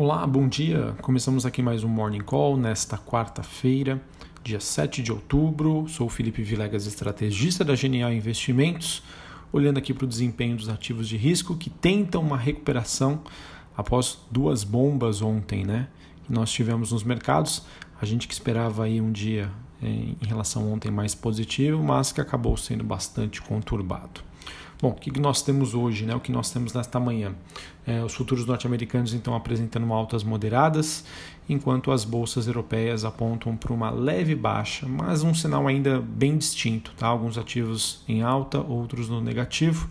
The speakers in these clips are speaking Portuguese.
Olá, bom dia. Começamos aqui mais um Morning Call nesta quarta-feira, dia 7 de outubro. Sou o Felipe Vilegas, estrategista da Genial Investimentos, olhando aqui para o desempenho dos ativos de risco que tentam uma recuperação após duas bombas ontem, né? Que nós tivemos nos mercados. A gente que esperava aí um dia em relação a ontem mais positivo, mas que acabou sendo bastante conturbado. Bom, o que nós temos hoje, né? o que nós temos nesta manhã? É, os futuros norte-americanos então apresentando altas moderadas, enquanto as bolsas europeias apontam para uma leve baixa, mas um sinal ainda bem distinto. Tá? Alguns ativos em alta, outros no negativo.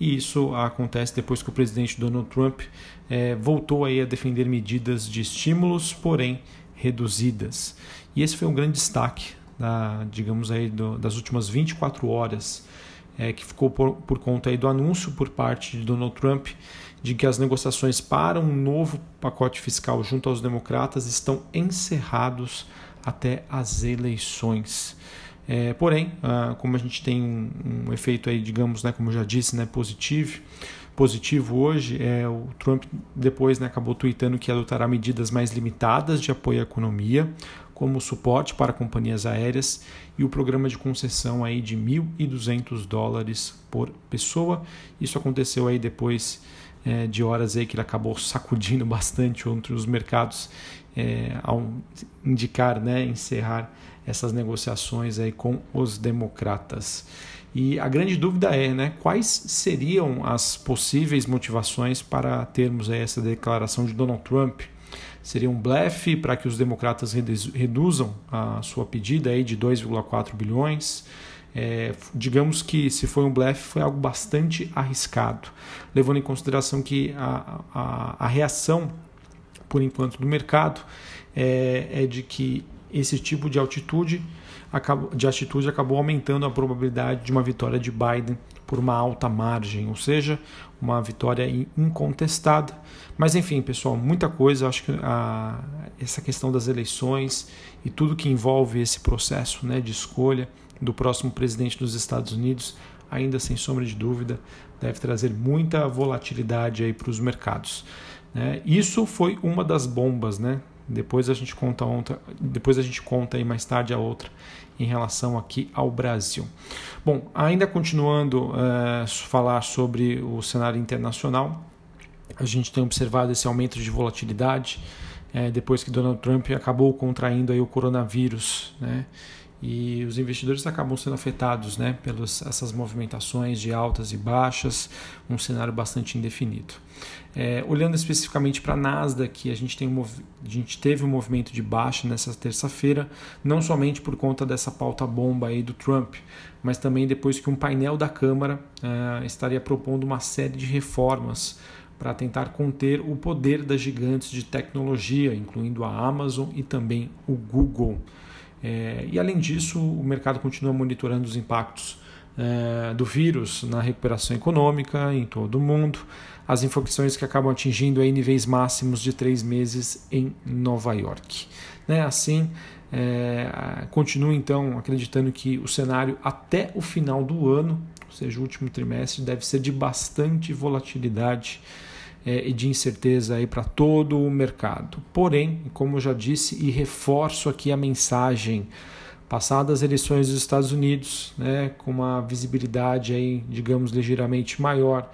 E isso acontece depois que o presidente Donald Trump é, voltou aí a defender medidas de estímulos, porém reduzidas. E esse foi um grande destaque, da, digamos aí, do, das últimas 24 horas é, que ficou por, por conta aí do anúncio por parte de Donald Trump de que as negociações para um novo pacote fiscal junto aos democratas estão encerrados até as eleições. É, porém, ah, como a gente tem um, efeito aí, digamos, né, como eu já disse, né, positivo, positivo hoje, é, o Trump depois né, acabou tweetando que adotará medidas mais limitadas de apoio à economia, como suporte para companhias aéreas e o programa de concessão aí de 1.200 dólares por pessoa. Isso aconteceu aí depois é, de horas aí que ele acabou sacudindo bastante outros mercados é, ao indicar, né, encerrar essas negociações aí com os democratas. E a grande dúvida é, né, quais seriam as possíveis motivações para termos essa declaração de Donald Trump? Seria um blefe para que os democratas reduzam a sua pedida aí de 2,4 bilhões? É, digamos que se foi um blefe, foi algo bastante arriscado, levando em consideração que a, a, a reação, por enquanto, do mercado é, é de que esse tipo de altitude de atitude acabou aumentando a probabilidade de uma vitória de Biden por uma alta margem, ou seja, uma vitória incontestada. Mas enfim, pessoal, muita coisa. Acho que a, essa questão das eleições e tudo que envolve esse processo né, de escolha do próximo presidente dos Estados Unidos, ainda sem sombra de dúvida, deve trazer muita volatilidade para os mercados. Né? Isso foi uma das bombas, né? Depois a gente conta outra, depois a gente conta aí mais tarde a outra em relação aqui ao Brasil. Bom, ainda continuando a uh, falar sobre o cenário internacional, a gente tem observado esse aumento de volatilidade uh, depois que Donald Trump acabou contraindo aí o coronavírus, né? E os investidores acabam sendo afetados né, pelas essas movimentações de altas e baixas, um cenário bastante indefinido. É, olhando especificamente para a Nasdaq, a gente, tem um, a gente teve um movimento de baixa nessa terça-feira, não somente por conta dessa pauta bomba aí do Trump, mas também depois que um painel da Câmara é, estaria propondo uma série de reformas para tentar conter o poder das gigantes de tecnologia, incluindo a Amazon e também o Google. É, e além disso, o mercado continua monitorando os impactos é, do vírus na recuperação econômica em todo o mundo, as infecções que acabam atingindo aí níveis máximos de três meses em Nova York. Né? Assim, é, continuo então acreditando que o cenário até o final do ano, ou seja, o último trimestre, deve ser de bastante volatilidade e de incerteza aí para todo o mercado. Porém, como eu já disse e reforço aqui a mensagem, passadas as eleições dos Estados Unidos, né, com uma visibilidade aí, digamos, ligeiramente maior,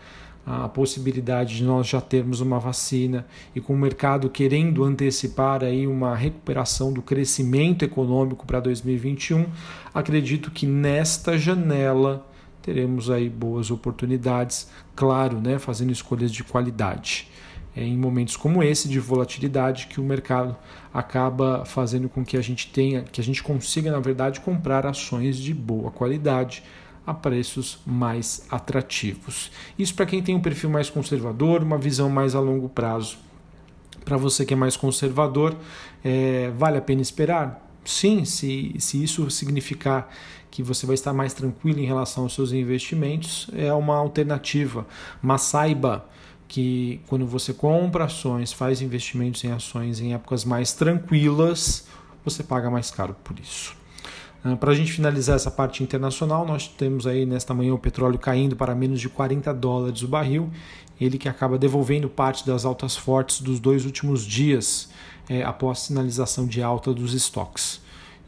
a possibilidade de nós já termos uma vacina e com o mercado querendo antecipar aí uma recuperação do crescimento econômico para 2021, acredito que nesta janela teremos aí boas oportunidades, claro, né, fazendo escolhas de qualidade. É em momentos como esse de volatilidade que o mercado acaba fazendo com que a gente tenha, que a gente consiga, na verdade, comprar ações de boa qualidade a preços mais atrativos. Isso para quem tem um perfil mais conservador, uma visão mais a longo prazo. Para você que é mais conservador, é, vale a pena esperar? Sim, se, se isso significar que você vai estar mais tranquilo em relação aos seus investimentos, é uma alternativa. Mas saiba que quando você compra ações, faz investimentos em ações em épocas mais tranquilas, você paga mais caro por isso. Uh, Para a gente finalizar essa parte internacional, nós temos aí nesta manhã o petróleo caindo para menos de 40 dólares o barril, ele que acaba devolvendo parte das altas fortes dos dois últimos dias é, após sinalização de alta dos estoques.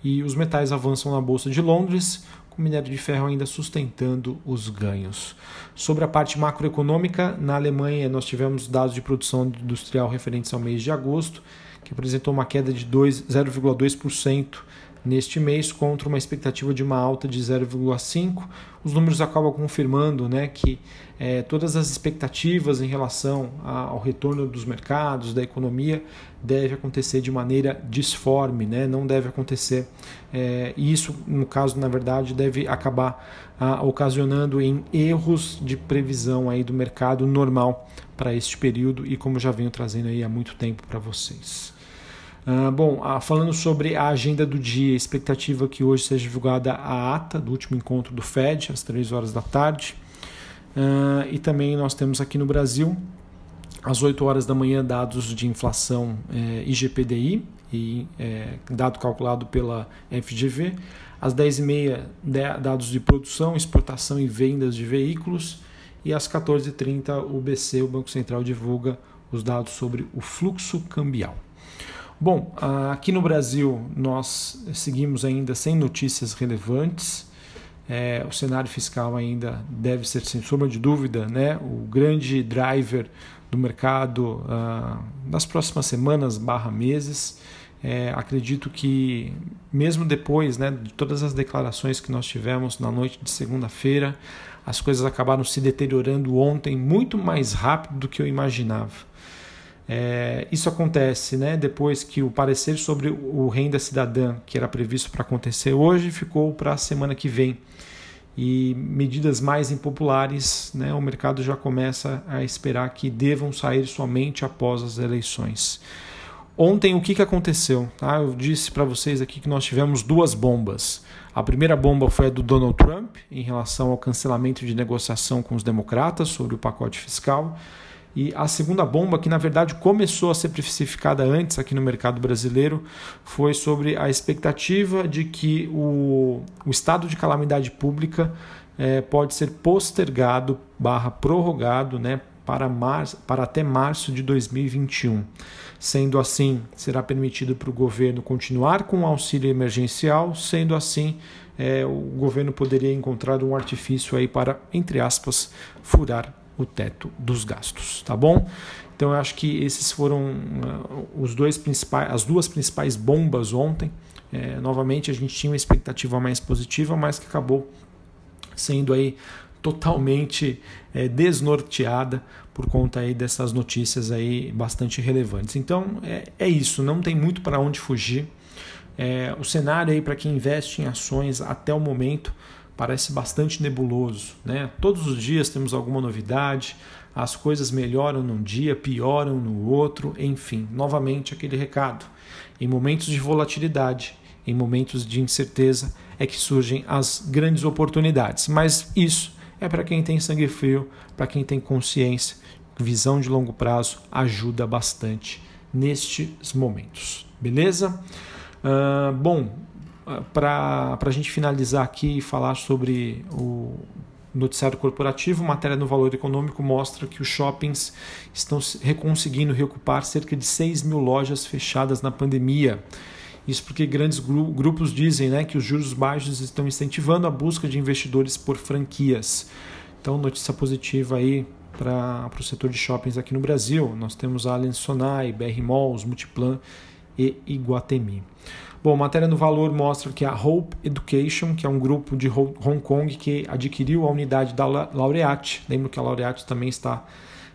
E os metais avançam na Bolsa de Londres, com o minério de ferro ainda sustentando os ganhos. Sobre a parte macroeconômica, na Alemanha nós tivemos dados de produção industrial referentes ao mês de agosto, que apresentou uma queda de 0,2% neste mês contra uma expectativa de uma alta de 0,5. Os números acabam confirmando né, que é, todas as expectativas em relação ao retorno dos mercados, da economia, deve acontecer de maneira disforme, né? não deve acontecer. É, isso, no caso, na verdade, deve acabar ocasionando em erros de previsão aí do mercado normal para este período e como já venho trazendo aí há muito tempo para vocês. Uh, bom, uh, falando sobre a agenda do dia, expectativa que hoje seja divulgada a ata do último encontro do Fed, às 3 horas da tarde. Uh, e também nós temos aqui no Brasil, às 8 horas da manhã, dados de inflação eh, IGPDI, e, eh, dado calculado pela FGV. Às 10h30, dados de produção, exportação e vendas de veículos. E às 14h30, o BC, o Banco Central, divulga os dados sobre o fluxo cambial. Bom, aqui no Brasil nós seguimos ainda sem notícias relevantes. É, o cenário fiscal ainda deve ser, sem sombra de dúvida, né, o grande driver do mercado uh, das próximas semanas barra meses. É, acredito que mesmo depois né, de todas as declarações que nós tivemos na noite de segunda-feira, as coisas acabaram se deteriorando ontem muito mais rápido do que eu imaginava. É, isso acontece né, depois que o parecer sobre o renda cidadã, que era previsto para acontecer hoje, ficou para a semana que vem. E medidas mais impopulares, né, o mercado já começa a esperar que devam sair somente após as eleições. Ontem, o que, que aconteceu? Tá? Eu disse para vocês aqui que nós tivemos duas bombas. A primeira bomba foi a do Donald Trump, em relação ao cancelamento de negociação com os democratas sobre o pacote fiscal. E a segunda bomba, que na verdade começou a ser precificada antes aqui no mercado brasileiro, foi sobre a expectativa de que o, o estado de calamidade pública é, pode ser postergado barra prorrogado né, para, março, para até março de 2021. Sendo assim, será permitido para o governo continuar com o auxílio emergencial, sendo assim, é, o governo poderia encontrar um artifício aí para, entre aspas, furar o teto dos gastos, tá bom? Então eu acho que esses foram uh, os dois principais, as duas principais bombas ontem. É, novamente a gente tinha uma expectativa mais positiva, mas que acabou sendo aí totalmente é, desnorteada por conta aí dessas notícias aí bastante relevantes. Então é, é isso, não tem muito para onde fugir. É, o cenário aí para quem investe em ações até o momento parece bastante nebuloso. Né? Todos os dias temos alguma novidade, as coisas melhoram num dia, pioram no outro, enfim, novamente aquele recado. Em momentos de volatilidade, em momentos de incerteza, é que surgem as grandes oportunidades. Mas isso é para quem tem sangue frio, para quem tem consciência, visão de longo prazo ajuda bastante nestes momentos. Beleza? Uh, bom, para a gente finalizar aqui e falar sobre o noticiário corporativo, matéria no Valor Econômico mostra que os shoppings estão conseguindo reocupar cerca de 6 mil lojas fechadas na pandemia. Isso porque grandes grupos dizem né, que os juros baixos estão incentivando a busca de investidores por franquias. Então, notícia positiva aí para o setor de shoppings aqui no Brasil. Nós temos a Allianz Sonai, BR Malls, Multiplan e Iguatemi. Bom, matéria no valor mostra que a Hope Education, que é um grupo de Hong Kong que adquiriu a unidade da Laureate, lembro que a Laureate também está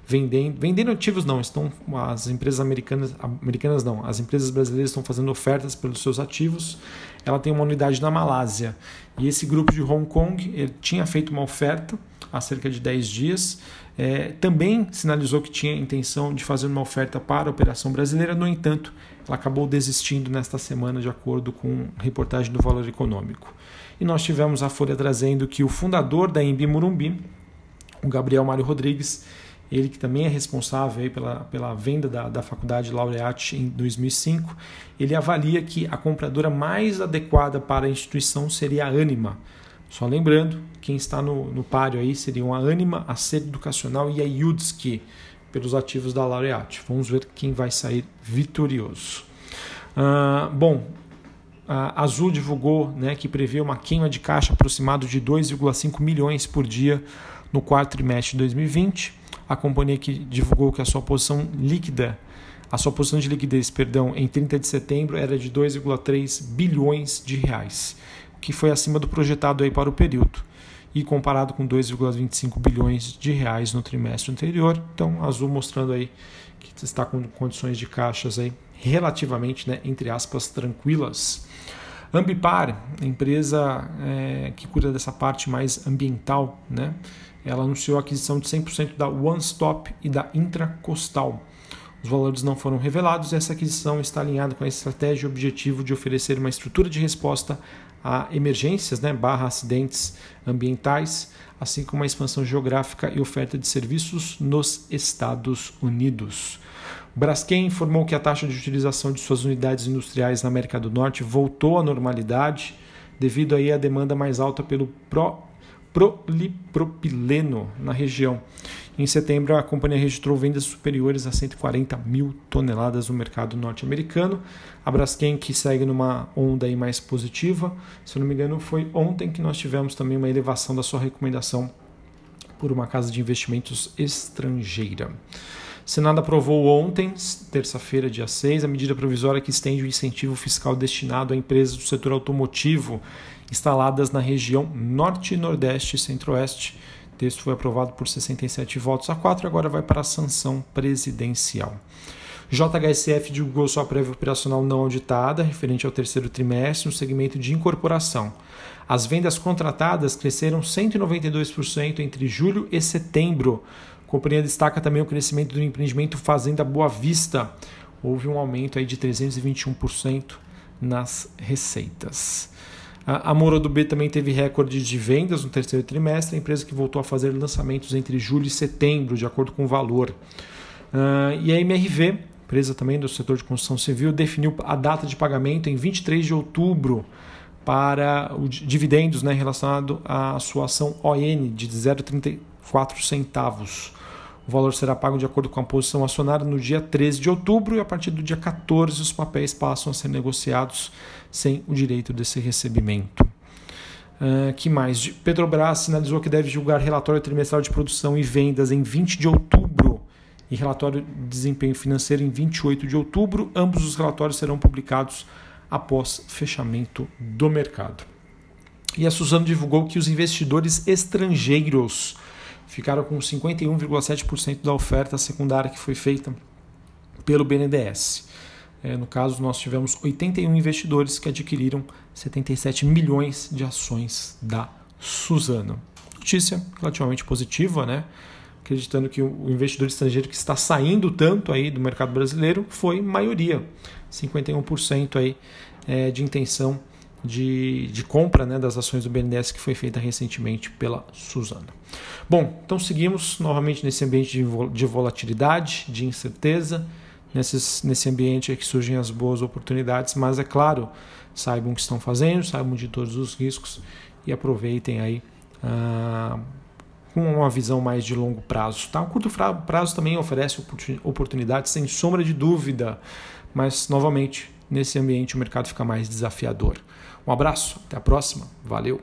vendendo, vendendo ativos não, estão as empresas americanas, americanas não, as empresas brasileiras estão fazendo ofertas pelos seus ativos. Ela tem uma unidade na Malásia. E esse grupo de Hong Kong, ele tinha feito uma oferta há cerca de 10 dias. É, também sinalizou que tinha intenção de fazer uma oferta para a operação brasileira, no entanto, ela acabou desistindo nesta semana, de acordo com reportagem do Valor Econômico. E nós tivemos a Folha trazendo que o fundador da Embi Murumbi, o Gabriel Mário Rodrigues, ele que também é responsável pela, pela venda da, da faculdade Laureate em 2005, ele avalia que a compradora mais adequada para a instituição seria a Anima. Só lembrando, quem está no, no páreo aí seriam a Anima, a Ser Educacional e a Yudski, pelos ativos da Laureate. Vamos ver quem vai sair vitorioso. Uh, bom, a Azul divulgou né, que prevê uma queima de caixa aproximado de 2,5 milhões por dia no quarto trimestre de 2020 a companhia que divulgou que a sua posição líquida, a sua posição de liquidez, perdão, em 30 de setembro era de 2,3 bilhões de reais, que foi acima do projetado aí para o período e comparado com 2,25 bilhões de reais no trimestre anterior. Então, Azul mostrando aí que está com condições de caixas aí relativamente, né, entre aspas, tranquilas. Ambipar, empresa é, que cuida dessa parte mais ambiental, né? ela anunciou a aquisição de 100% da One Stop e da Intracostal. Os valores não foram revelados e essa aquisição está alinhada com a estratégia e objetivo de oferecer uma estrutura de resposta a emergências, né, barra acidentes ambientais, assim como a expansão geográfica e oferta de serviços nos Estados Unidos. Braskem informou que a taxa de utilização de suas unidades industriais na América do Norte voltou à normalidade devido aí à demanda mais alta pelo pro polipropileno na região. Em setembro, a companhia registrou vendas superiores a 140 mil toneladas no mercado norte-americano. A Braskem, que segue numa onda aí mais positiva, se eu não me engano, foi ontem que nós tivemos também uma elevação da sua recomendação por uma casa de investimentos estrangeira. Senado aprovou ontem, terça-feira, dia 6, a medida provisória que estende o incentivo fiscal destinado a empresas do setor automotivo instaladas na região Norte, Nordeste e Centro-Oeste. Texto foi aprovado por 67 votos a 4 e agora vai para a sanção presidencial. JHSF divulgou sua prévia operacional não auditada, referente ao terceiro trimestre, no segmento de incorporação. As vendas contratadas cresceram 192% entre julho e setembro. A companhia destaca também o crescimento do empreendimento Fazenda Boa Vista. Houve um aumento aí de 321% nas receitas. A Moro do B também teve recorde de vendas no terceiro trimestre, a empresa que voltou a fazer lançamentos entre julho e setembro, de acordo com o valor. Uh, e a MRV, empresa também do setor de construção civil, definiu a data de pagamento em 23 de outubro para os dividendos né, relacionado à sua ação ON de 0,34 centavos. O valor será pago de acordo com a posição acionária no dia 13 de outubro e a partir do dia 14 os papéis passam a ser negociados sem o direito desse recebimento. Uh, que mais? Petrobras sinalizou que deve julgar relatório trimestral de produção e vendas em 20 de outubro e relatório de desempenho financeiro em 28 de outubro. Ambos os relatórios serão publicados após fechamento do mercado. E a Suzano divulgou que os investidores estrangeiros ficaram com 51,7% da oferta secundária que foi feita pelo BNDES. É, no caso, nós tivemos 81 investidores que adquiriram 77 milhões de ações da Suzano. Notícia relativamente positiva, né? acreditando que o investidor estrangeiro que está saindo tanto aí do mercado brasileiro foi maioria, 51% aí, é, de intenção de, de compra né, das ações do BNDES que foi feita recentemente pela Suzana. Bom, então seguimos novamente nesse ambiente de volatilidade, de incerteza, nesses, nesse ambiente é que surgem as boas oportunidades, mas é claro, saibam o que estão fazendo, saibam de todos os riscos e aproveitem aí ah, com uma visão mais de longo prazo. Tá? O curto prazo também oferece oportunidades, sem sombra de dúvida, mas novamente nesse ambiente o mercado fica mais desafiador. Um abraço, até a próxima, valeu!